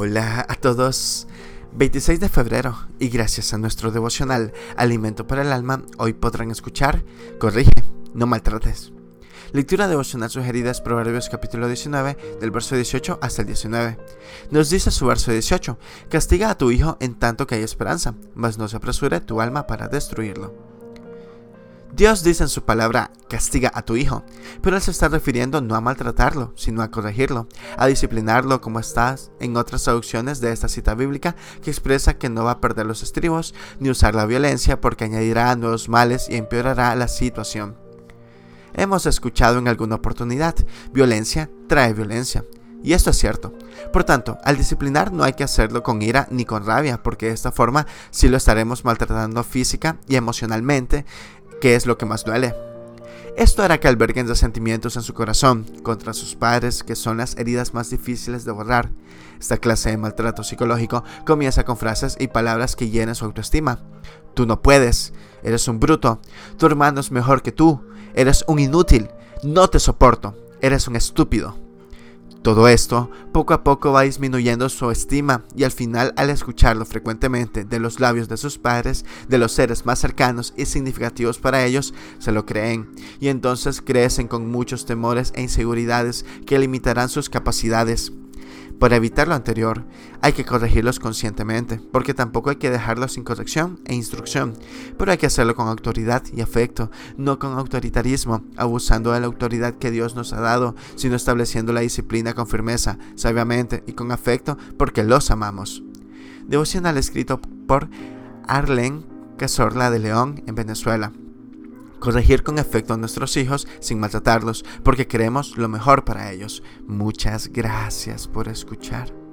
Hola a todos. 26 de febrero y gracias a nuestro devocional Alimento para el Alma, hoy podrán escuchar Corrige, no maltrates. Lectura devocional sugerida es Proverbios capítulo 19, del verso 18 hasta el 19. Nos dice su verso 18, Castiga a tu hijo en tanto que hay esperanza, mas no se apresure tu alma para destruirlo. Dios dice en su palabra, castiga a tu hijo, pero él se está refiriendo no a maltratarlo, sino a corregirlo, a disciplinarlo como estás en otras traducciones de esta cita bíblica que expresa que no va a perder los estribos ni usar la violencia porque añadirá nuevos males y empeorará la situación. Hemos escuchado en alguna oportunidad, violencia trae violencia. Y esto es cierto. Por tanto, al disciplinar no hay que hacerlo con ira ni con rabia, porque de esta forma sí lo estaremos maltratando física y emocionalmente ¿Qué es lo que más duele. Esto hará que alberguen resentimientos en su corazón contra sus padres, que son las heridas más difíciles de borrar. Esta clase de maltrato psicológico comienza con frases y palabras que llenan su autoestima. Tú no puedes, eres un bruto, tu hermano es mejor que tú, eres un inútil, no te soporto, eres un estúpido. Todo esto poco a poco va disminuyendo su estima y al final al escucharlo frecuentemente de los labios de sus padres, de los seres más cercanos y significativos para ellos, se lo creen y entonces crecen con muchos temores e inseguridades que limitarán sus capacidades. Para evitar lo anterior, hay que corregirlos conscientemente, porque tampoco hay que dejarlos sin corrección e instrucción, pero hay que hacerlo con autoridad y afecto, no con autoritarismo, abusando de la autoridad que Dios nos ha dado, sino estableciendo la disciplina con firmeza, sabiamente y con afecto, porque los amamos. Devocional escrito por Arlen Cazorla de León en Venezuela corregir con efecto a nuestros hijos sin maltratarlos, porque queremos lo mejor para ellos. Muchas gracias por escuchar.